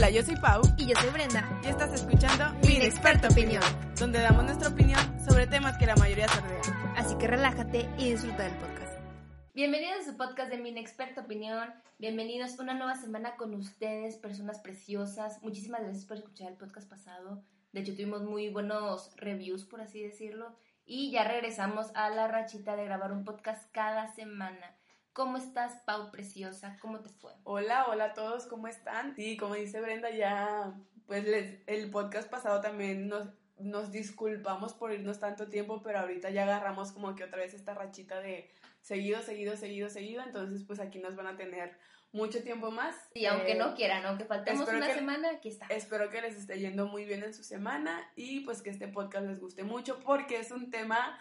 Hola, yo soy Pau Y yo soy Brenda. y estás escuchando Mi Inexperta Opinión. donde damos nuestra opinión sobre temas que la mayoría se rodean. Así que relájate y disfruta del podcast. Bienvenidos a su podcast de Mi Inexperta Opinión. Bienvenidos una nueva semana con ustedes, personas preciosas. Muchísimas gracias por escuchar el podcast pasado. De hecho, tuvimos muy buenos reviews, por así decirlo. Y ya regresamos a la rachita de grabar un podcast cada semana. ¿Cómo estás, Pau Preciosa? ¿Cómo te fue? Hola, hola a todos, ¿cómo están? Sí, como dice Brenda, ya, pues les- el podcast pasado también nos, nos disculpamos por irnos tanto tiempo, pero ahorita ya agarramos como que otra vez esta rachita de seguido, seguido, seguido, seguido, entonces pues aquí nos van a tener mucho tiempo más. Y aunque Eh, no quieran, aunque faltemos una que- semana, aquí está. Espero que les esté yendo muy bien en su semana y pues que este podcast les guste mucho porque es un tema,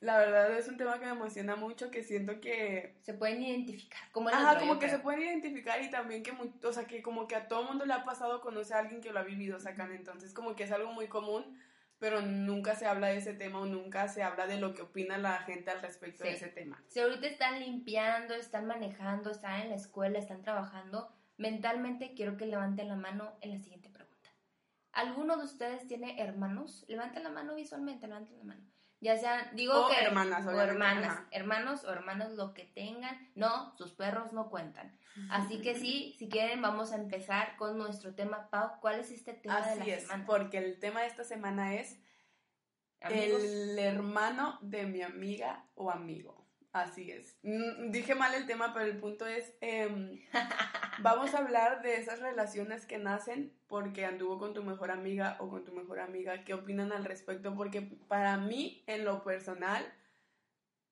la verdad es un tema que me emociona mucho, que siento que Se pueden identificar. Como Ajá, otro, como que creo. se pueden identificar y también que, mu- o sea, que como que a todo mundo le ha pasado conocer a alguien que lo ha vivido, sacan, entonces como que es algo muy común, pero nunca se habla de ese tema o nunca se habla de lo que opina la gente al respecto de ese tema. Si ahorita están limpiando, están manejando, están en la escuela, están trabajando, mentalmente quiero que levanten la mano en la siguiente pregunta. ¿Alguno de ustedes tiene hermanos? Levanten la mano visualmente, levanten la mano. Ya sea, digo O que... hermanas, O hermanas, ajá. hermanos o hermanas, lo que tengan. No, sus perros no cuentan. Así que sí, si quieren vamos a empezar con nuestro tema. Pau, ¿cuál es este tema de la es, semana? porque el tema de esta semana es Amigos, el hermano de mi amiga o amigo. Así es. Mm, Dije mal el tema, pero el punto es, em, vamos a hablar de esas relaciones que nacen porque anduvo con tu mejor amiga o con tu mejor amiga. ¿Qué opinan al respecto? Porque para mí, en lo personal,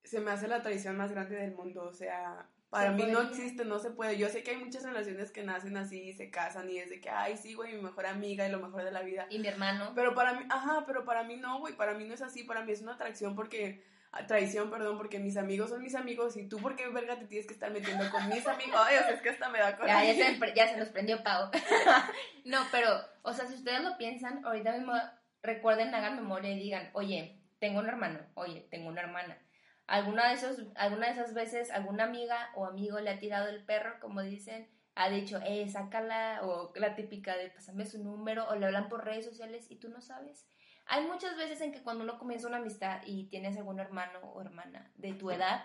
se me hace la traición más grande del mundo. O sea, para Se mí no existe, no se puede. Yo sé que hay muchas relaciones que nacen así y se casan y es de que, ay, sí, güey, mi mejor amiga y lo mejor de la vida. y mi hermano. Pero para mí, ajá, pero para mí no, güey, para mí no es así, para mí es una atracción porque, traición, perdón, porque mis amigos son mis amigos y tú, ¿por qué verga te tienes que estar metiendo con mis amigos? Ay, o sea, es que hasta me da Ya, coraje. ya, se, me- ya se nos prendió Pau. no, pero, o sea, si ustedes lo piensan, ahorita mismo recuerden, hagan memoria y digan, oye, tengo un hermano, oye, tengo una hermana. ¿Alguna de, esos, alguna de esas veces alguna amiga o amigo le ha tirado el perro, como dicen, ha dicho, eh, sácala, o la típica de pásame su número, o le hablan por redes sociales y tú no sabes? Hay muchas veces en que cuando uno comienza una amistad y tienes algún hermano o hermana de tu edad,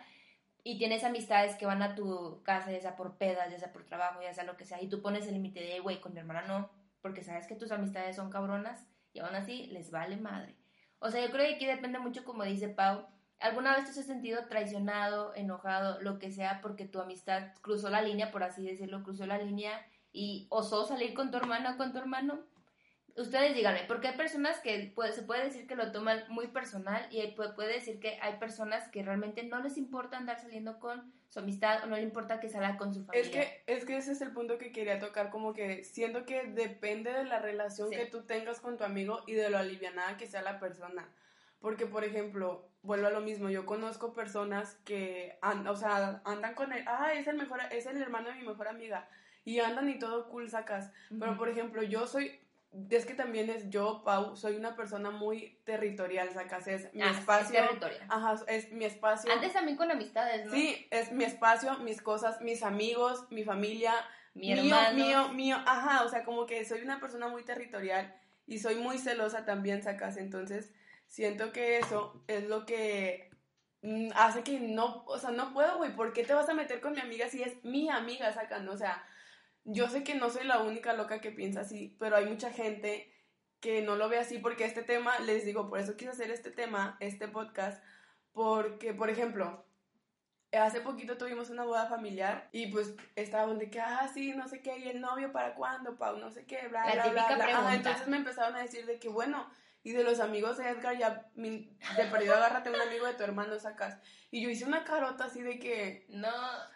y tienes amistades que van a tu casa, ya sea por pedas, ya sea por trabajo, ya sea lo que sea, y tú pones el límite de, güey, con mi hermana no, porque sabes que tus amistades son cabronas, y aún así les vale madre. O sea, yo creo que aquí depende mucho, como dice Pau, ¿alguna vez te has sentido traicionado, enojado, lo que sea, porque tu amistad cruzó la línea, por así decirlo, cruzó la línea y osó salir con tu hermana o con tu hermano? Ustedes díganme, porque hay personas que puede- se puede decir que lo toman muy personal y puede, puede decir que hay personas que realmente no les importa andar saliendo con su amistad o no le importa que salga con su familia. Es que, es que ese es el punto que quería tocar, como que siento que depende de la relación Sí. que tú tengas con tu amigo y de lo alivianada que sea la persona. Porque, por ejemplo, vuelvo a lo mismo, yo conozco personas que, an- o sea, andan con él, ah, es el mejor, es el hermano de mi mejor amiga, y andan y todo cool sacas. Pero, Ujú. por ejemplo, yo soy, es que también es yo, Pau, soy una persona muy territorial, sacas, es mi Ah, es espacio. territorial. Ajá, es mi espacio. Antes también con amistades, ¿no? Sí, es mi espacio, mis cosas, mis amigos, mi familia, Mi mío, mío, mío, ajá, o sea, como que soy una persona muy territorial y soy muy celosa también, sacas, entonces siento que eso es lo que mm, hace que no, o sea, no puedo, güey, ¿por qué te vas a meter con mi amiga si es mi amiga, sacan? O sea, yo sé que no soy la única loca que piensa así, pero hay mucha gente que no lo ve así porque este tema, les digo, por eso quise hacer este tema, este podcast, porque, por ejemplo, hace poquito tuvimos una boda familiar y pues estaban de que, ah, sí, no sé qué, y el novio para cuándo, Pau, no sé qué, bla, La bla, bla, bla. Ajá, entonces me empezaron a decir de que, bueno, Y de los amigos de Edgar, ya mi- de perdido agárrate un amigo de tu hermano, sacas. Y yo hice una carota así de que, No,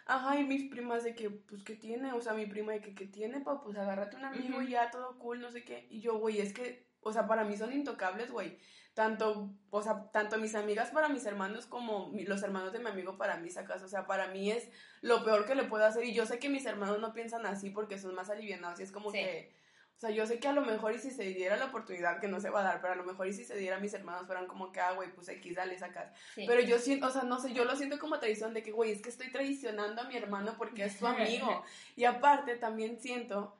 ajá, y mis primas de que, pues, ¿qué tiene? O sea, mi prima de que, ¿qué tiene, pa? Pues agárrate un amigo y ya, todo cool, no sé qué. Y yo, güey, es que, o sea, para mí son intocables, güey. Tanto, o sea, tanto mis amigas para mis hermanos como mi- los hermanos de mi amigo para mí, sacas. O sea, para mí es lo peor que le puedo hacer. Y yo sé que mis hermanos no piensan así porque son más alivianados. Y es como Sí. que, o sea, yo sé que a lo mejor y si se diera la oportunidad, que no se va a dar, pero a lo mejor y si se diera mis hermanos fueran como que, ah, güey, pues X, dale, sacas. sí. Pero yo siento, o sea, no sé, yo lo siento como traición de que, güey, es que estoy traicionando a mi hermano porque es su amigo. Y aparte también siento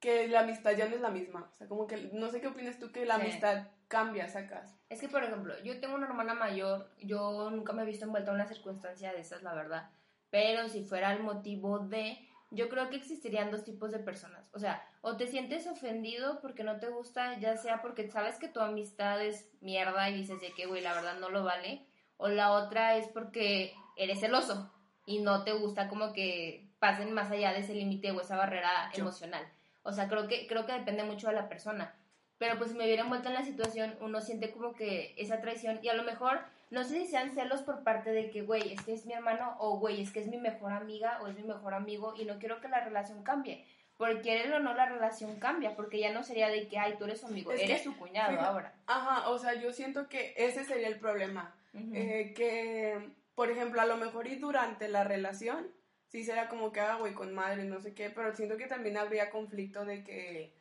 que la amistad ya no es la misma. O sea, como que, no sé qué opinas tú, que la Sí. amistad cambia, sacas. Es que, por ejemplo, yo tengo una hermana mayor, yo nunca me he visto envuelta en una circunstancia de esas, la verdad. Pero si fuera el motivo de, yo creo que existirían dos tipos de personas. O sea, o te sientes ofendido porque no te gusta, ya sea porque sabes que tu amistad es mierda y dices de que, güey, la verdad no lo vale. O la otra es porque eres celoso y no te gusta como que pasen más allá de ese límite o esa barrera Yo. emocional. O sea, creo que, creo que depende mucho de la persona. Pero pues si me hubiera envuelto en la situación, uno siente como que esa traición y a lo mejor, no sé si sean celos por parte de que, güey, es que es mi hermano o, güey, es que es mi mejor amiga o es mi mejor amigo y no quiero que la relación cambie. Porque querer o no la relación cambia, porque ya no sería de que, ay, tú eres su amigo, Es que, eres su cuñado ahora. Ajá, o sea, yo siento que ese sería el problema. Eh, que, por ejemplo, a lo mejor y durante la relación, sí será como que, ah, güey, con madre, no sé qué, pero siento que también habría conflicto de que,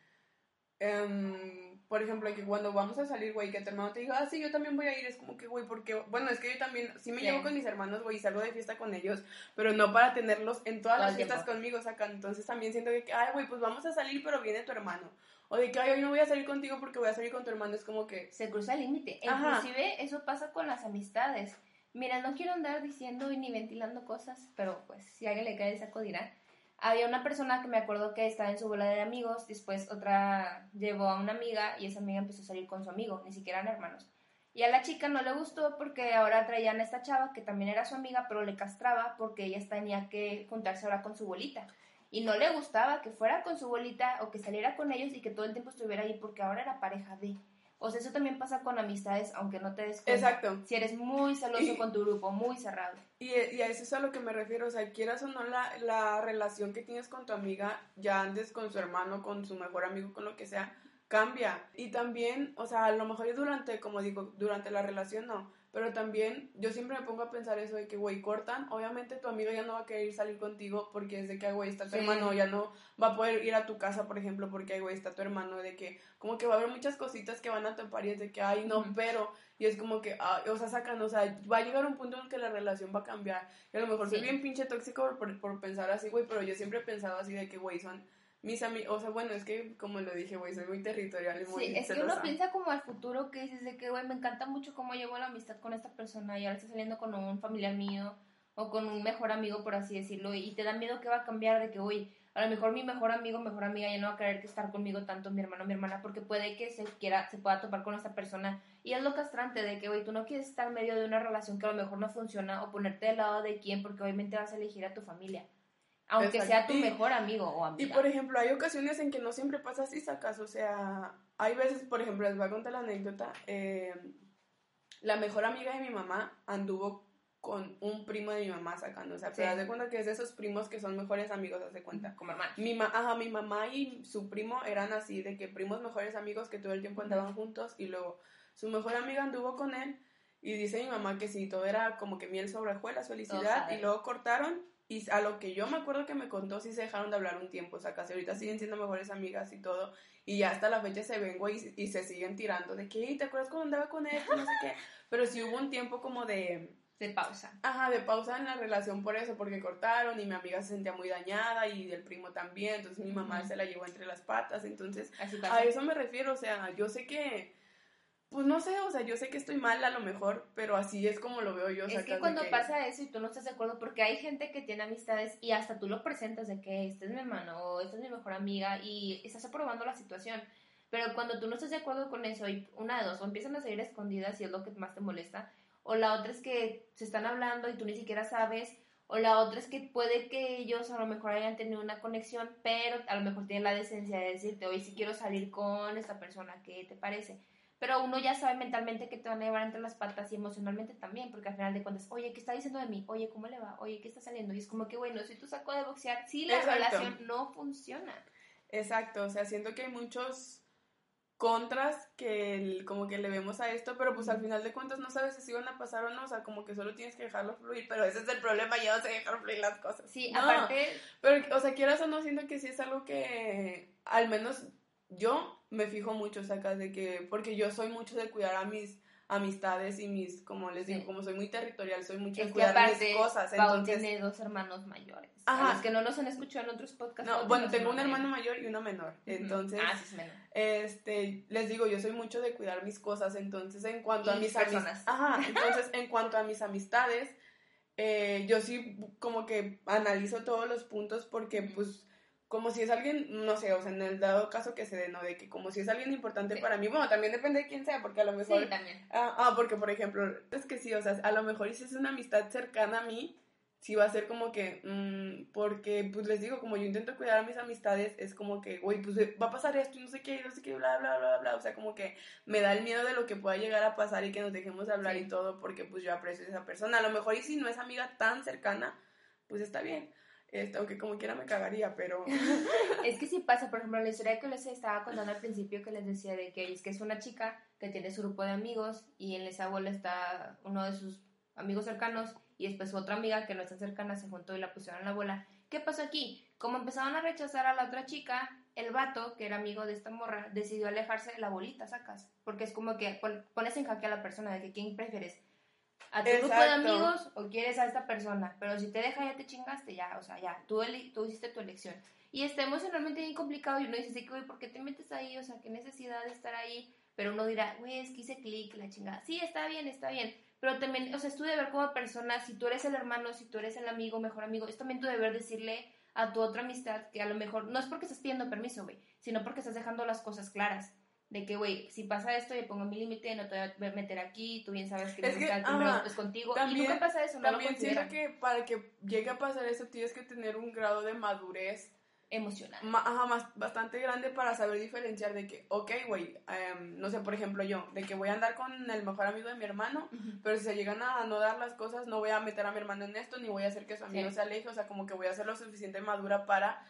em, por ejemplo, que cuando vamos a salir, güey, que tu hermano te diga, ah, sí, yo también voy a ir, es como que, güey, porque, bueno, es que yo también, sí me Sí. llevo con mis hermanos, güey, y salgo de fiesta con ellos, pero no para tenerlos en todas Todo las fiestas tiempo. conmigo, sacan, entonces también siento que, ay, güey, pues vamos a salir, pero viene tu hermano, o de que, ay, hoy no voy a salir contigo porque voy a salir con tu hermano, es como que, se cruza el límite. E. Inclusive eso pasa con las amistades. Mira, no quiero andar diciendo ni ventilando cosas, pero pues si a alguien le cae el saco dirá. Había una persona que me acuerdo que estaba en su bola de amigos, después otra llevó a una amiga y esa amiga empezó a salir con su amigo, ni siquiera eran hermanos. Y a la chica no le gustó porque ahora traían a esta chava que también era su amiga, pero le castraba porque ella tenía que juntarse ahora con su bolita. Y no le gustaba que fuera con su bolita o que saliera con ellos y que todo el tiempo estuviera ahí porque ahora era pareja de. O sea, eso también pasa con amistades, aunque no te des cuenta. Exacto. Si eres muy celoso Y- con tu grupo, muy cerrado. Y, y a eso es a lo que me refiero, o sea, quieras o no la, la relación que tienes con tu amiga, ya antes con su hermano, con su mejor amigo, con lo que sea, cambia. Y también, o sea, a lo mejor durante, como digo, durante la relación no, pero también yo siempre me pongo a pensar eso de que, güey, cortan, obviamente tu amiga ya no va a querer salir contigo porque es de que, "Ay, güey, está tu Sí. hermano, ya no va a poder ir a tu casa, por ejemplo, porque, "Ay, güey, está tu hermano, de que, como que va a haber muchas cositas que van a topar y es de que, ay, no, pero, y es como que, ah, o sea, sacan, o sea, va a llegar un punto en el que la relación va a cambiar. Y a lo mejor soy bien pinche tóxico por, por, por pensar así, güey, pero yo siempre he pensado así de que, güey, son mis amigos, o sea, bueno, es que, como lo dije, güey, soy muy territorial y muy Sí, es que uno piensa como al futuro que dices de que, güey, me encanta mucho cómo llevo la amistad con esta persona y ahora está saliendo con un familiar mío o con un mejor amigo, por así decirlo, y te da miedo que va a cambiar de que, güey, a lo mejor mi mejor amigo, mejor amiga ya no va a querer que estar conmigo tanto mi hermano, mi hermana, porque puede que se quiera, se pueda topar con esta persona. Y es lo castrante de que, güey, tú no quieres estar en medio de una relación que a lo mejor no funciona o ponerte del lado de quién, porque obviamente vas a elegir a tu familia. Aunque sea tu Y- mejor amigo o amiga. Y por ejemplo, hay ocasiones en que no siempre pasa así, sacas, o sea, hay veces, por ejemplo, les voy a contar la anécdota, eh, la mejor amiga de mi mamá anduvo con un primo de mi mamá sacando, o sea, pero Sí. haz de cuenta que es de esos primos que son mejores amigos, haz de cuenta. como hermano. Mi, ma ajá, mi mamá y su primo eran así, de que primos mejores amigos que todo el tiempo andaban juntos y luego su mejor amiga anduvo con él y dice mi mamá que sí, todo era como que miel sobre hojuelas, felicidad y luego cortaron y a lo que yo me acuerdo que me contó sí se dejaron de hablar un tiempo, o sea, casi ahorita siguen siendo mejores amigas y todo y ya hasta la fecha se ven, güey, y, y se siguen tirando de que, "Ey, ¿te acuerdas cuando andaba con él? No sé qué, pero sí hubo un tiempo como de De pausa. Ajá, de pausa en la relación por eso, porque cortaron y mi amiga se sentía muy dañada y el primo también, entonces mi mamá Ujú. se la llevó entre las patas, entonces Así a eso me refiero, o sea, yo sé que, pues no sé, o sea, yo sé que estoy mal a lo mejor, pero así es como lo veo yo. Es que cuando pasa eso y tú no estás de acuerdo, porque hay gente que tiene amistades y hasta tú lo presentas de que este es mi hermano o esta es mi mejor amiga y estás aprobando la situación. Pero cuando tú no estás de acuerdo con eso y una de dos, o empiezan a seguir escondidas y es lo que más te molesta, o la otra es que se están hablando y tú ni siquiera sabes, o la otra es que puede que ellos a lo mejor hayan tenido una conexión, pero a lo mejor tienen la decencia de decirte, oye, si quiero salir con esta persona, ¿qué te parece? Pero uno ya sabe mentalmente que te van a llevar entre las patas y emocionalmente también, porque al final de cuentas, oye, ¿qué está diciendo de mí? Oye, ¿cómo le va? Oye, ¿qué está saliendo? Y es como que, bueno, si tú saco de boxear, sí la Exacto. relación no funciona. Exacto, o sea, siento que hay muchos contras que el- como que le vemos a esto, pero pues al final de cuentas no sabes si sí van a pasar o no, o sea, como que solo tienes que dejarlo fluir, pero ese es el problema, ya no sé dejar fluir las cosas. Sí, No, aparte, Pero, o sea, quieras o no, siento que sí es algo que al menos yo me fijo mucho, sacas de que, porque yo soy mucho de cuidar a mis amistades y mis, como les digo, Sí. como soy muy territorial, soy mucho es de cuidar aparte, mis cosas, entonces... tiene dos hermanos mayores. Ajá. A los que no nos han escuchado en otros podcasts. No, bueno, tengo un hermano mayor. y uno menor, entonces... Ah, sí, es menor. Este, les digo, yo soy mucho de cuidar mis cosas, entonces en cuanto a mis personas. amistades, ajá, entonces en cuanto a mis amistades, eh, yo sí como que analizo todos los puntos porque pues como si es alguien, no sé, o sea, en el dado caso que se dé, ¿no? De que como si es alguien importante Sí. para mí, bueno, también depende de quién sea, porque a lo mejor... Sí, también. Ah, ah, porque por ejemplo, es que sí, o sea, a lo mejor si es una amistad cercana a mí, sí va a ser como que, mm, porque pues les digo, como yo intento cuidar a mis amistades, es como que, güey, pues eh, va a pasar esto no sé qué, no sé qué, bla, bla, bla, bla, o sea, como que me da el miedo de lo que pueda llegar a pasar y que nos dejemos de hablar Sí. y todo, porque pues yo aprecio a esa persona, a lo mejor y si no es amiga tan cercana, pues está bien, aunque como quiera me cagaría, pero... Es que sí pasa, por ejemplo, la historia que les estaba contando al principio que les decía de que es que es una chica que tiene su grupo de amigos y en esa bola está uno de sus amigos cercanos y después otra amiga que no está cercana se juntó y la pusieron en la bola. ¿Qué pasó aquí? Como empezaron a rechazar a la otra chica, el vato, que era amigo de esta morra, decidió alejarse de la bolita, sacas. Porque es como que pon- pones en jaque a la persona de que quién prefieres. ¿A tu grupo de Exacto. amigos o quieres a esta persona? Pero si te deja ya te chingaste, ya, o sea, ya, tú, tú hiciste tu elección. Y está emocionalmente bien complicado y uno dice, sí, que, güey, ¿por qué te metes ahí? O sea, ¿qué necesidad de estar ahí? Pero uno dirá, güey, es que hice clic, la chingada. Sí, está bien, está bien. Pero también, o sea, es tu deber como persona, si tú eres el hermano, si tú eres el amigo, mejor amigo, es también tu deber decirle a tu otra amistad que a lo mejor, no es porque estás pidiendo permiso, güey, sino porque estás dejando las cosas claras. De que, güey, si pasa esto, yo pongo mi límite, no te voy a meter aquí, tú bien sabes que Es que, ajá, es contigo. y también- nunca pasa eso, no lo También siento que para que llegue a pasar eso tienes que tener un grado de madurez emocional. ma- ajá, más, bastante grande para saber diferenciar de que, ok, güey, em, no sé, por ejemplo yo, de que voy a andar con el mejor amigo de mi hermano, pero si se llegan a no dar las cosas, no voy a meter a mi hermano en esto, ni voy a hacer que su amigo Sí. se aleje, o sea, como que voy a ser lo suficiente madura para,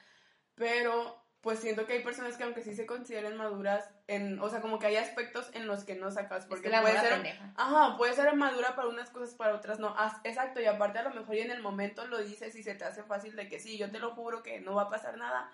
pero pues siento que hay personas que aunque sí se consideren maduras, en, o sea, como que hay aspectos en los que no sacas, Es porque que la puede ser... pendeja. Ajá, puede ser madura para unas cosas, para otras no. Ah, exacto, y aparte a lo mejor y en el momento lo dices y se te hace fácil de que sí, yo te lo juro que no va a pasar nada.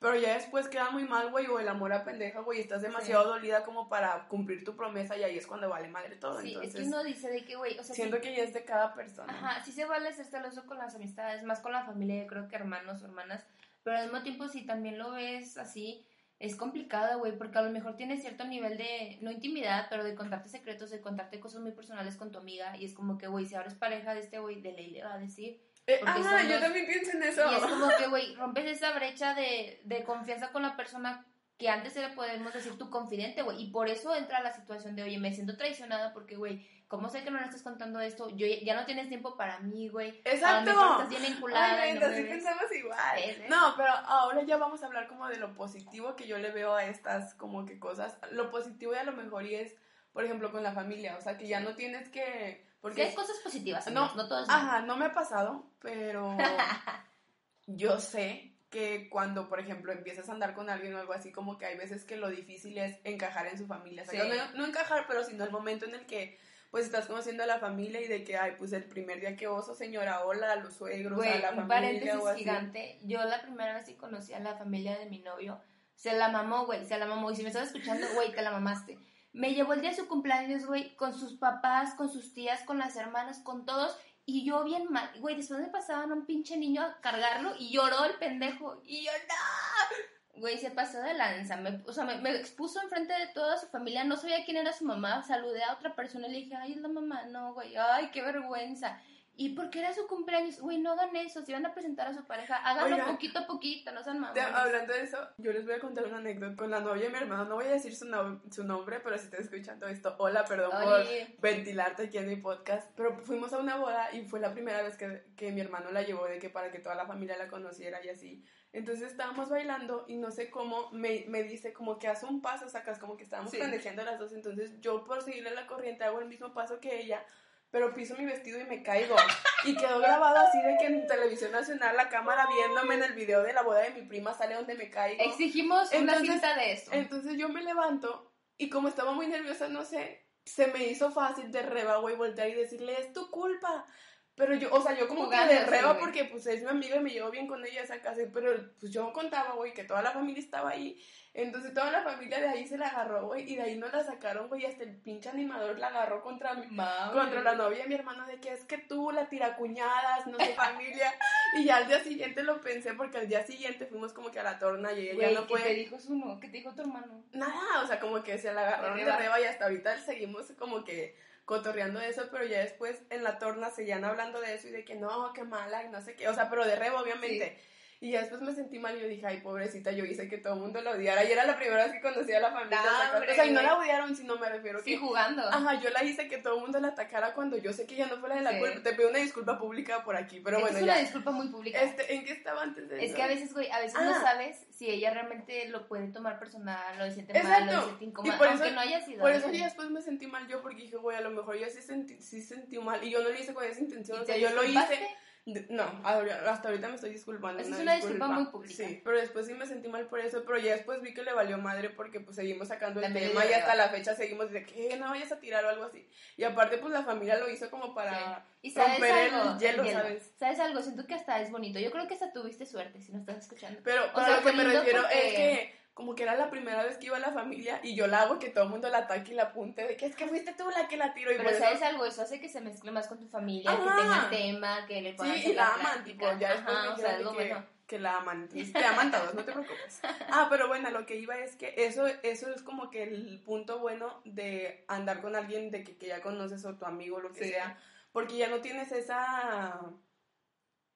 Pero ya después queda muy mal, güey, o el amor a pendeja, güey, estás demasiado dolida como para cumplir tu promesa y ahí es cuando vale madre todo. Sí, Entonces, es que uno dice de que, güey, o sea, siento sí- que ya es de cada persona. Ajá, sí se vale ser celoso con las amistades, más con la familia, yo creo que hermanos o hermanas, pero al mismo tiempo si también lo ves así, es complicado, güey, porque a lo mejor tienes cierto nivel de, no intimidad, pero de contarte secretos, de contarte cosas muy personales con tu amiga, y es como que, güey, si ahora es pareja de este güey, de ley le va a decir. Eh, son yo también pienso en eso. Y es como que, güey, rompes esa brecha de, de confianza con la persona que antes era, podemos decir, tu confidente, güey, y por eso entra la situación de, oye, me siento traicionada porque, güey, ¿cómo sé que no le estás contando esto? Yo ya no tienes tiempo para mí, güey. Exacto. Estás bien enculada. Ay, y no sí ves. pensamos igual. No, pero ahora ya vamos a hablar como de lo positivo que yo le veo a estas como que cosas. Lo positivo y a lo mejor y es, por ejemplo, con la familia. O sea, que ya no tienes que... Sí, Porque hay cosas positivas, No, amigos, no, todo es. Ajá, no me ha pasado, pero yo sé que cuando, por ejemplo, empiezas a andar con alguien o algo así, como que hay veces que lo difícil es encajar en su familia. O sea, Sí. no, no encajar, pero sino el momento en el que pues estás conociendo a la familia y de que, ay, pues el primer día que oso, señora, hola, a los suegros, Güey, a la un familia paréntesis o así. gigante. Yo la primera vez que conocí a la familia de mi novio, se la mamó, güey, se la mamó. Y si me estás escuchando, güey, te la mamaste. Me llevó el día de su cumpleaños, güey, con sus papás, con sus tías, con las hermanas, con todos. Y yo bien mal, güey, después me pasaban a un pinche niño a cargarlo y lloró el pendejo. Y yo, no. Güey, se pasó de lanza. Me, o sea, me, me expuso enfrente de toda su familia. No sabía quién era su mamá. Saludé a otra persona y le dije, ay, es la mamá. No, güey, ay, qué vergüenza. ¿Y por qué era su cumpleaños? Güey, no hagan eso. Si van a presentar a su pareja, háganlo Oigan. poquito a poquito, no sean mamones. hablando de eso, yo les voy a contar una anécdota con la novia de mi hermano. No voy a decir su, no- su nombre, pero si estás escuchando esto, hola, perdón Oye. por ventilarte aquí en mi podcast. Pero fuimos a una boda y fue la primera vez que, que mi hermano la llevó de que para que toda la familia la conociera y así. Entonces estábamos bailando y no sé cómo me, me dice como que hace un paso, sacas como que estábamos Sí. las dos. Entonces yo por seguirle la corriente hago el mismo paso que ella. Pero piso mi vestido y me caigo. Y quedó grabado así de que en televisión nacional la cámara viéndome en el video de la boda de mi prima sale donde me caigo. Exigimos una cinta de esto. Entonces yo me levanto y como estaba muy nerviosa, no sé, se me hizo fácil de reba, güey, voltear y decirle, es tu culpa. Pero yo, o sea, yo como que de reba porque pues es mi amiga y me llevo bien con ella esa casa, pero pues yo contaba, güey, que toda la familia estaba ahí. Entonces toda la familia de ahí se la agarró, güey, y de ahí no la sacaron, güey, y hasta el pinche animador la agarró contra mi, Mami. contra la novia de mi hermano de que es que tú la tiracuñadas, no sé, familia. Y ya al día siguiente lo pensé porque al día siguiente fuimos como que a la torna y ella Güey, no ¿qué fue. te dijo su? ¿Qué te dijo tu hermano? Nada, o sea, como que se la agarraron De reba y hasta ahorita seguimos como que cotorreando de eso, pero ya después en la torna seguían hablando de eso y de que no, qué mala y no sé qué, o sea, pero de reba obviamente. Y ya después me sentí mal y yo dije, ay, pobrecita, yo hice que todo el mundo la odiara. Y era la primera vez que conocía a la familia. Hombre, o sea, y no la odiaron, sino me refiero Sí, que... jugando. Ajá, yo la hice que todo el mundo la atacara cuando yo sé que ella no fue la de la Sí. culpa. Te pido una disculpa pública por aquí, pero bueno, es una ya. disculpa muy pública. Este, ¿En qué estaba antes de Es eso? que a veces, güey, a veces Ah. no sabes si ella realmente lo puede tomar personal, lo siente mal, lo Exacto. siente incómodo, por aunque eso- no haya sido. Por eso ya después me sentí mal yo porque dije, güey, a lo mejor yo sí sentí, sí sentí mal y yo no lo hice con esa intención, ¿Y o sea, yo lo hice... No, hasta ahorita me estoy disculpando. Esa es una disculpa muy pública. Sí, pero después sí me sentí mal por eso, pero ya después vi que le valió madre porque pues seguimos sacando el tema y hasta la fecha seguimos de que no vayas a tirar o algo así. Y aparte pues la familia lo hizo como para Y romper algo, el hielo, El ¿sabes? ¿Sabes algo? Siento que hasta es bonito. Yo creo que hasta tuviste suerte si no estás escuchando. Pero, O sea, lo que me refiero porque- es que como que era la primera vez que iba a la familia y yo la hago que todo el mundo la ataque y la apunte de que es que fuiste tú la que la tiró y Pero eso- ¿sabes algo? Eso hace que se mezcle más con tu familia, Ajá. que tengan tema, que le puedan Sí, y la la aman, tipo, ya después Ajá, me o sea, que, bueno. que la aman, te aman todos, no te preocupes. Ah, pero bueno, lo que iba es que eso, eso es como que el punto bueno de andar con alguien de que, que ya conoces o tu amigo o lo que Sí. sea, porque ya no tienes esa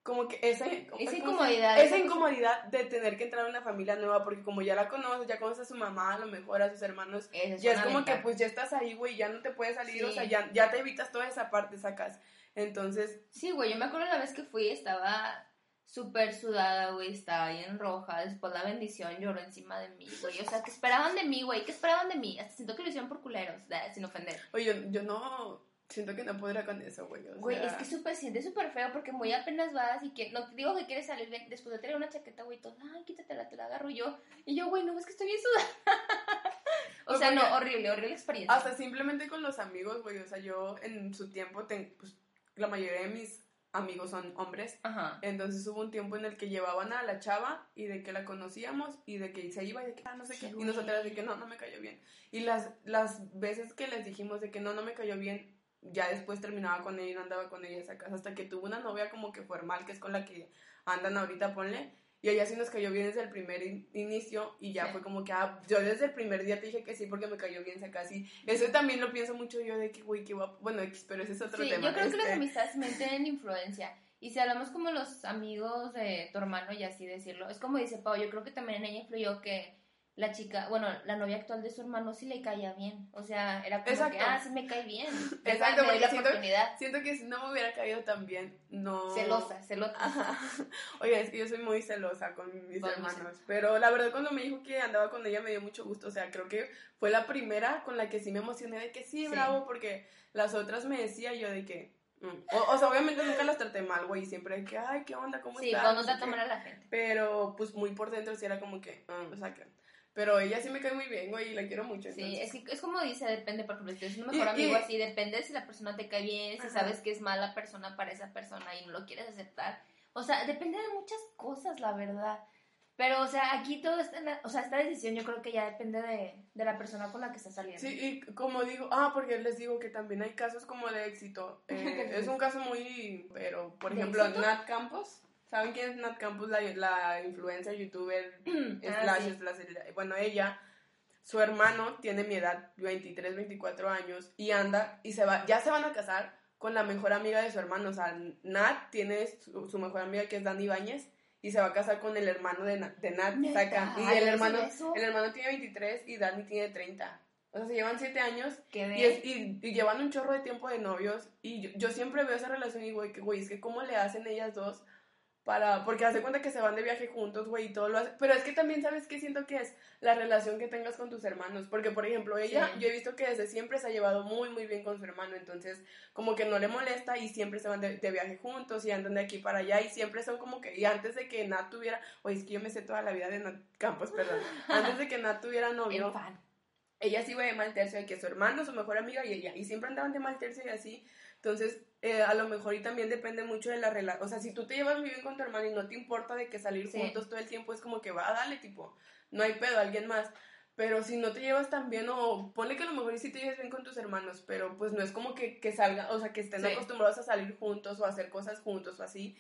como que esa, ¿cómo se- incomodidad, esa esa incomodidad de tener que entrar a una familia nueva porque como ya la conoces, ya conoces a su mamá, a lo mejor a sus hermanos, Esa es ya es como que pues ya estás ahí, güey, ya no te puedes salir, o sea, ya, ya te evitas toda esa parte, sacas. Entonces, Sí, güey, yo me acuerdo la vez que fui, estaba súper sudada, güey, estaba bien roja, después la bendición lloró encima de mí, güey, o sea, ¿qué esperaban de mí, güey? ¿Qué esperaban de mí? Hasta siento que lo hicieron por culeros, sin ofender. Oye, yo, yo no siento que no podrá con eso, güey. o Güey, sea, es que súper, siente súper feo porque muy apenas vas y que, no te digo que quieres salir bien, después de traer una chaqueta, güey, todo, ay, quítatela, te la agarro yo, y yo, güey, no, es que estoy bien sudada. o sea, no, horrible, horrible experiencia. Hasta simplemente con los amigos, güey. O sea, yo en su tiempo, ten- pues la mayoría de mis amigos son hombres. Ajá. Entonces hubo un tiempo en el que llevaban a la chava y de que la conocíamos y de que se iba y de que, ah, no sé qué. Y nosotras de que no, no me cayó bien. Y las, las veces que les dijimos de que no, no me cayó bien, ya después terminaba con ella y no andaba con ella a esa casa. Hasta que tuvo una novia como que formal, que es con la que andan ahorita, ponle. Y ella sí nos cayó bien desde el primer in- inicio y ya Sí. fue como que, ah, yo desde el primer día te dije que sí porque me cayó bien, saca así. Eso también lo pienso mucho yo de que, güey, qué guapo. Bueno, X, pero ese es otro Sí, tema. yo creo que las este. amistades tienen influencia. Y si hablamos como los amigos de tu hermano y así decirlo, es como dice Pau, yo creo que también en ella influyó que la chica, bueno, la novia actual de su hermano sí le caía bien. O sea, era como Exacto. que, ah, sí me cae bien. Exacto, me la siento- oportunidad. Siento que si no me hubiera caído tan bien, no... Celosa, celosa. Ajá. Oye, es que yo soy muy celosa con mis mis hermanos. Pero la verdad, cuando me dijo que andaba con ella, me dio mucho gusto. O sea, creo que fue la primera con la que sí me emocioné de que sí, Sí. bravo, porque las otras me decía yo de que. mm. O, o sea, obviamente nunca las traté mal, güey. Siempre de que, ay, ¿qué onda? ¿Cómo Sí, estás? cuando trata qué. mal a la gente. Pero, pues muy por dentro sí era como que, ah, o sea, que. Pero ella sí me cae muy bien, güey, y la quiero mucho. Sí, es, que, es como dice, depende, por ejemplo, si tienes un mejor Y- amigo y- así, depende si la persona te cae bien, si Ajá. sabes que es mala persona para esa persona y no lo quieres aceptar. O sea, depende de muchas cosas, la verdad. Pero, o sea, aquí todo está en la- o sea, esta decisión yo creo que ya depende de, de la persona con la que estás saliendo. Sí, y como digo, ah, porque les digo que también hay casos como de éxito. Eh, es un caso muy, pero, por ¿De ejemplo? Nat Campos. ¿Saben quién es Nat Campos? La, la influencer, youtuber, Ah, slash, sí. slash, bueno, ella, su hermano tiene mi edad, 23, 24 años, y anda, y se va, ya se van a casar, con la mejor amiga de su hermano. O sea, Nat tiene su, su mejor amiga que es Dani Ibáñez y se va a casar con el hermano de, Na- de Nat. Saca. Y el ¿eso hermano, el hermano tiene 23 y Dani tiene 30. O sea, se llevan 7 años ¿Qué y, es- y, y llevan un chorro de tiempo de novios. Y yo, yo siempre veo esa relación y digo, güey, es que cómo le hacen ellas dos para... Porque hace cuenta que se van de viaje juntos, güey, y todo lo hace. Pero es que también, ¿sabes qué siento que es? La relación que tengas con tus hermanos. Porque, por ejemplo, ella, Sí. yo he visto que desde siempre se ha llevado muy, muy bien con su hermano. Entonces, como que no le molesta y siempre se van de, de viaje juntos y andan de aquí para allá. Y siempre son como que... Y antes de que Nat tuviera... Oye, es que yo me sé toda la vida de Nat Campos, perdón. Antes de que Nat tuviera novio ella sí iba de mal tercio, de que su hermano, su mejor amiga y ella, y siempre andaban de mal tercio y así. Entonces, eh, a lo mejor y también depende mucho de la relación. O sea, si tú te llevas muy bien con tu hermano y no te importa de que salir Sí. juntos todo el tiempo, es como que va, dale, tipo, no hay pedo, alguien más. Pero si no te llevas tan bien, o ponle que a lo mejor sí te llevas bien con tus hermanos, pero pues no es como que, que salgan, o sea, que estén Sí. acostumbrados a salir juntos o a hacer cosas juntos o así,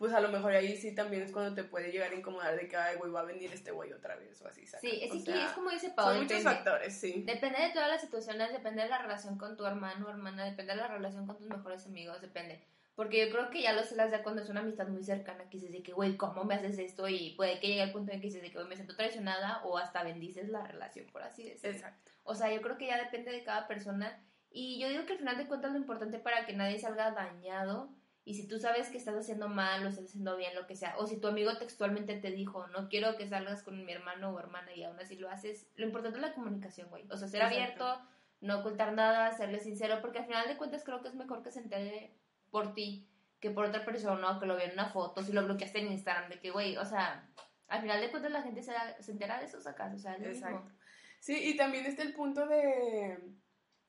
pues a lo mejor ahí sí también es cuando te puede llegar a incomodar de que, ay, güey, va a venir este güey otra vez o así, ¿sacas? Sí, es, O que sea, es como dice Pau, son muchos depende. factores, sí. Depende de todas las situaciones, depende de la relación con tu hermano o hermana, depende de la relación con tus mejores amigos, depende. Porque yo creo que ya lo se las da cuando es una amistad muy cercana, que dices de que, güey, ¿cómo me haces esto? Y puede que llegue al punto en que dices de que, güey, me siento traicionada o hasta bendices la relación, por así decirlo. Exacto. O sea, yo creo que ya depende de cada persona. Y yo digo que al final de cuentas lo importante para que nadie salga dañado. Y si tú sabes que estás haciendo mal o estás haciendo bien, lo que sea, o si tu amigo textualmente te dijo, no quiero que salgas con mi hermano o hermana y aún así lo haces, lo importante es la comunicación, güey. O sea, ser Exacto. abierto, no ocultar nada, serle sincero, porque al final de cuentas creo que es mejor que se entere por ti que por otra persona o que lo vea en una foto, si lo bloqueaste en Instagram, de que, güey, o sea, al final de cuentas la gente se, da- se entera de eso, sacas, o sea, es lo mismo. Exacto. Sí, y también está el punto de,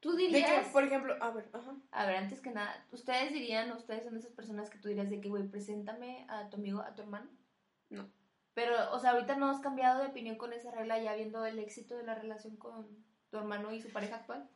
Tú de dirías... que, por ejemplo, a ver, ajá. A ver, antes que nada, ¿ustedes dirían, ustedes son de esas personas que tú dirías de que, güey, preséntame a tu amigo, a tu hermano? No. Pero, o sea, ahorita no has cambiado de opinión con esa regla ya viendo el éxito de la relación con tu hermano y su pareja actual.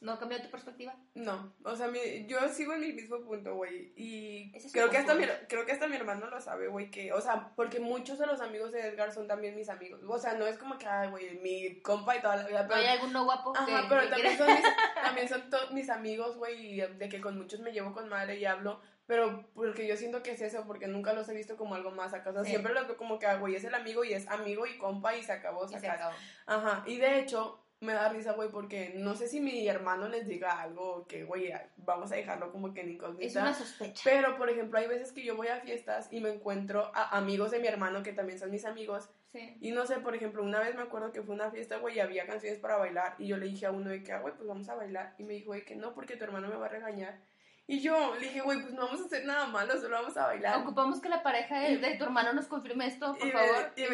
¿No ha cambiado tu perspectiva? No, o sea, mi- yo sigo en mi mismo punto, güey, y es creo que hasta mi, creo que hasta mi hermano lo sabe, güey, que, o sea, porque muchos de los amigos de Edgar son también mis amigos, o sea, no es como que, ay, güey, mi compa y toda la vida, ¿No pero hay alguno guapo que, Ajá, pero que también quiera- son, mis, también son mis amigos, güey, y de que con muchos me llevo con madre y hablo, pero porque yo siento que es eso, porque nunca los he visto como algo más acá, o sea, Sí. siempre los veo como que, ah, güey, es el amigo y es amigo y compa y se acabó, Y se acabó. Ajá, y de hecho, me da risa, güey, porque no sé si mi hermano les diga algo que, güey, vamos a dejarlo como que en Es incógnita. una sospecha. Pero, por ejemplo, hay veces que yo voy a fiestas y me encuentro a amigos de mi hermano que también son mis amigos Sí. y no sé, por ejemplo, una vez me acuerdo que fue una fiesta, güey, y había canciones para bailar. Y yo le dije a uno de que, ah, güey, pues vamos a bailar. Y me dijo, güey, que no, porque tu hermano me va a regañar. Y yo le dije, güey, pues no vamos a hacer nada malo, solo vamos a bailar. Ocupamos que la pareja de, de tu hermano nos confirme esto, por Y me- favor. y me-.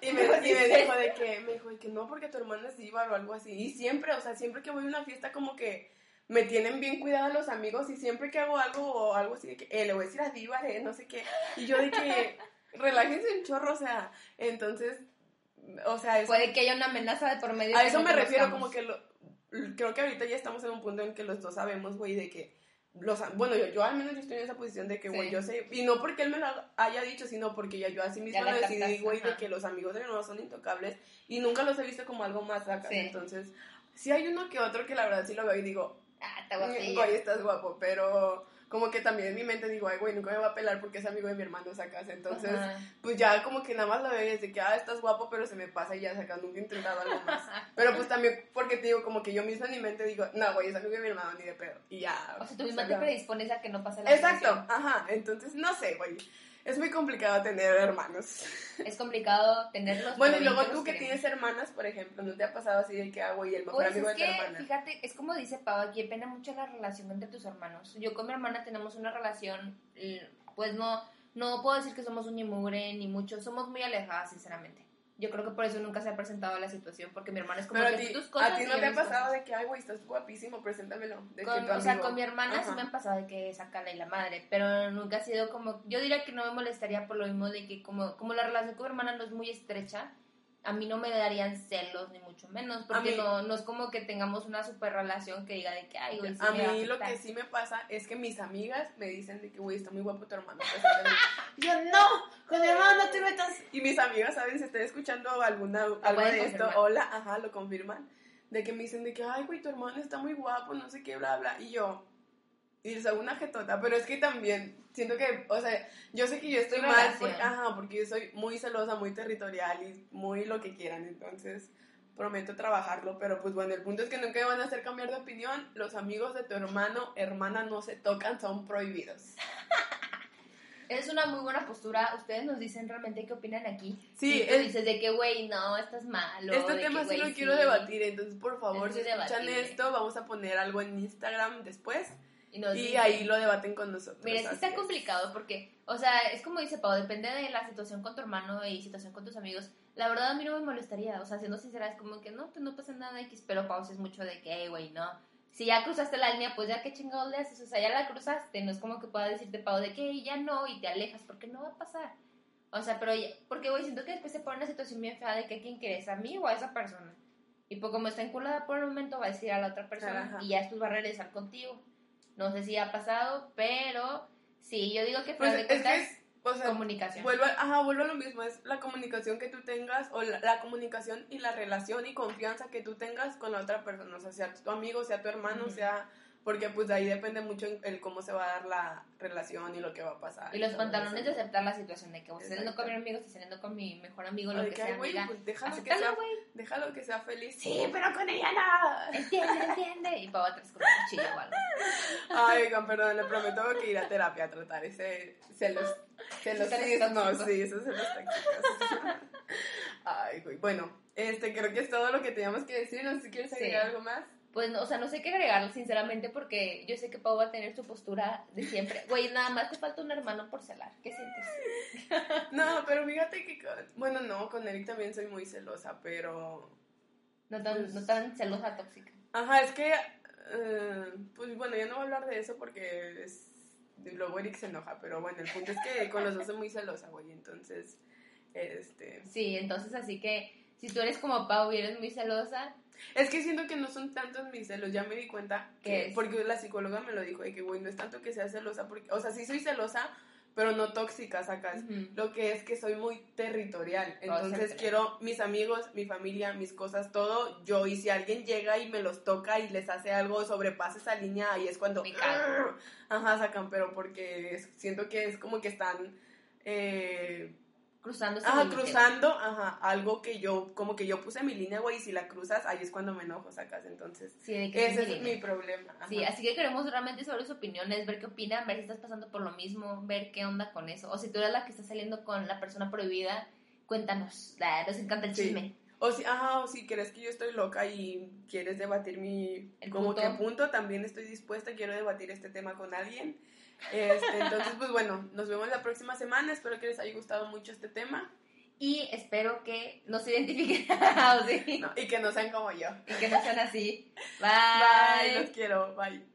Y me, y me dijo de que, me dijo de que no, porque tu hermano es diva o algo así. Y siempre, o sea, siempre que voy a una fiesta, como que me tienen bien cuidado los amigos. Y siempre que hago algo o algo así, de que, eh, le voy a decir a diva, eh, no sé qué. Y yo de que, relájense un chorro, o sea, entonces, o sea, es Puede que haya una amenaza de por medio. A eso me refiero, como que lo, creo que ahorita ya estamos en un punto en que los dos sabemos, güey, de que los, bueno, yo, yo al menos yo estoy en esa posición de que, güey, Sí. yo sé, y no porque él me lo haya dicho, sino porque ya yo así mismo lo decidí, güey, de que los amigos de mi hermano son intocables y nunca los he visto como algo más acá, Sí. entonces, sí hay uno que otro que la verdad sí lo veo y digo, Ah, está "Mm, guapillo. güey, estás guapo, pero como que también en mi mente digo, ay, güey, nunca me va a pelar porque es amigo de mi hermano, sacas, entonces Ajá. pues ya como que nada más lo veo y es de que, ah, estás guapo, pero se me pasa y ya saca, nunca he intentado algo más. Pero pues también porque te digo, como que yo misma en mi mente digo, no, güey, es amigo de mi hermano, ni de pedo. Y ya. O sea, tú misma te predispones a que no pase la Exacto, ajá, entonces no sé, güey. Es muy complicado tener hermanos. Es complicado tenerlos. Bueno, y luego tú que queremos. tienes hermanas, por ejemplo, ¿no te ha pasado así de que, ah, güey, el mejor Pues amigo es de tu que, hermana? fíjate, es como dice Pau, aquí depende mucho la relación entre tus hermanos. Yo con mi hermana tenemos una relación, pues no, no puedo decir que somos un ni mugre ni mucho, somos muy alejadas, sinceramente. Yo creo que por eso nunca se ha presentado la situación, porque mi hermana es como Pero a que ti, tus cosas a ti no te ha pasado cosas. de que, ay, güey, estás guapísimo, preséntamelo. De Con- o sea, con mi hermana sí me han pasado de que sacarla y la madre, pero nunca ha sido como, yo diría que no me molestaría por lo mismo de que como, como la relación con mi hermana no es muy estrecha, a mí no me darían celos ni mucho menos, porque mí- no, no es como que tengamos una super relación que diga de que, ay, güey, sí a mí lo afectar". que sí me pasa es que mis amigas me dicen de que, güey, está muy guapo tu hermano. Y yo, no, con mi hermano no te metas. Y mis amigas, ¿saben? Si estoy escuchando alguna, algo de esto, hola, ajá, lo confirman. De que me dicen de que, ay, güey, tu hermano está muy guapo, no sé qué, bla, bla. Y yo, y les hago una jetota, pero es que también siento que, o sea, yo sé que yo estoy mal, porque, ajá, porque yo soy muy celosa, muy territorial y muy lo que quieran, entonces prometo trabajarlo, pero pues bueno, el punto es que nunca me van a hacer cambiar de opinión, los amigos de tu hermano, hermana no se tocan, son prohibidos. Es una muy buena postura. Ustedes nos dicen realmente qué opinan aquí. Sí, Y tú es- dices de que, güey, no, estás malo. Este de que, tema sí güey, lo quiero debatir, entonces por favor, Es si escuchan debatible. esto, vamos a poner algo en Instagram después Y, nos y dicen- ahí lo debaten con nosotros. Mira, es que está es. complicado porque, o sea, es como dice Pau, depende de la situación con tu hermano y situación con tus amigos. La verdad a mí no me molestaría, o sea, siendo sincera, es como que no, pues no pasa nada X, pero Pau es mucho de que, "Ey, güey, no. Si ya cruzaste la línea, pues ya que chingados le haces, o sea, ya la cruzaste, no es como que pueda decirte Pau de que "Ey, ya no y te alejas, porque no va a pasar. O sea, pero, ya- porque, güey, siento que después se pone una situación bien fea de que quién quieres, a mí o a esa persona. Y pues como está enculada por el momento, va a decir a la otra persona Ajá. y ya después va a regresar contigo. No sé si ha pasado, pero sí, yo digo que Pues es que, es- o sea, comunicación. vuelvo, a- ajá, vuelvo a lo mismo, es la comunicación que tú tengas, o la, la comunicación y la relación y confianza que tú tengas con la otra persona, o sea, sea tu amigo, sea tu hermano, sea, porque pues de ahí depende mucho el, el cómo se va a dar la relación y lo que va a pasar. y los pantalones eso. de aceptar la situación de que voy saliendo con mi amigo, estoy saliendo con mi mejor amigo, lo que que, sea, güey, amiga. pues déjalo que sea, déjalo que sea feliz. Sí, pero con ella no. Entiende, entiende. Y Pau atrás con un cuchillo o algo. Ay, oigan, perdón, le prometo que ir a terapia a tratar ese celos, Celos celosismo, tóxicos. sí, esos celos tóxicos. Ay, güey, bueno, este, creo que es todo lo que teníamos que decir, no sé si quieres Sí. agregar algo más. Pues, no, o sea, no sé qué agregar, sinceramente, porque yo sé que Pau va a tener su postura de siempre. Güey, nada más te falta un hermano por celar. ¿Qué sientes? No, pero fíjate que, bueno, no, con Eric también soy muy celosa, pero, No tan, Pues- no tan celosa, tóxica. ajá, es que, eh, pues bueno, ya no voy a hablar de eso porque es, luego Eric se enoja, pero bueno, el punto es que con los dos soy muy celosa, güey, entonces, este... Sí, entonces así que si tú eres como Pau y eres muy celosa, Es que siento que no son tantos mis celos, ya me di cuenta ¿Qué que, es? porque la psicóloga me lo dijo, de que, güey, no es tanto que sea celosa, porque, o sea, sí soy celosa, pero no tóxica, sacas. Lo que es que soy muy territorial, entonces quiero mis amigos, mi familia, mis cosas, todo yo, y si alguien llega y me los toca y les hace algo, sobrepasa esa línea, ahí es cuando, Me ajá, sacan, pero porque es- siento que es como que están, eh, cruzando ese Ajá, límite. cruzando, ajá, algo que yo, como que yo puse mi línea, güey, y si la cruzas, ahí es cuando me enojo, sacas, entonces, Sí, de que ese mi es mi problema. ajá. Sí, así que queremos realmente saber sus opiniones, ver qué opinan, ver si estás pasando por lo mismo, ver qué onda con eso. O si tú eres la que está saliendo con la persona prohibida, cuéntanos. Nos encanta el Sí. chisme. O si, ajá, o si crees que yo estoy loca y quieres debatir mi, El como punto. que punto, también estoy dispuesta, quiero debatir este tema con alguien. Este, entonces, pues bueno, nos vemos la próxima semana, espero que les haya gustado mucho este tema Y espero que nos identifiquen o sí, no, y que no sean como yo. y que no sean así. Bye, Bye. los quiero, bye.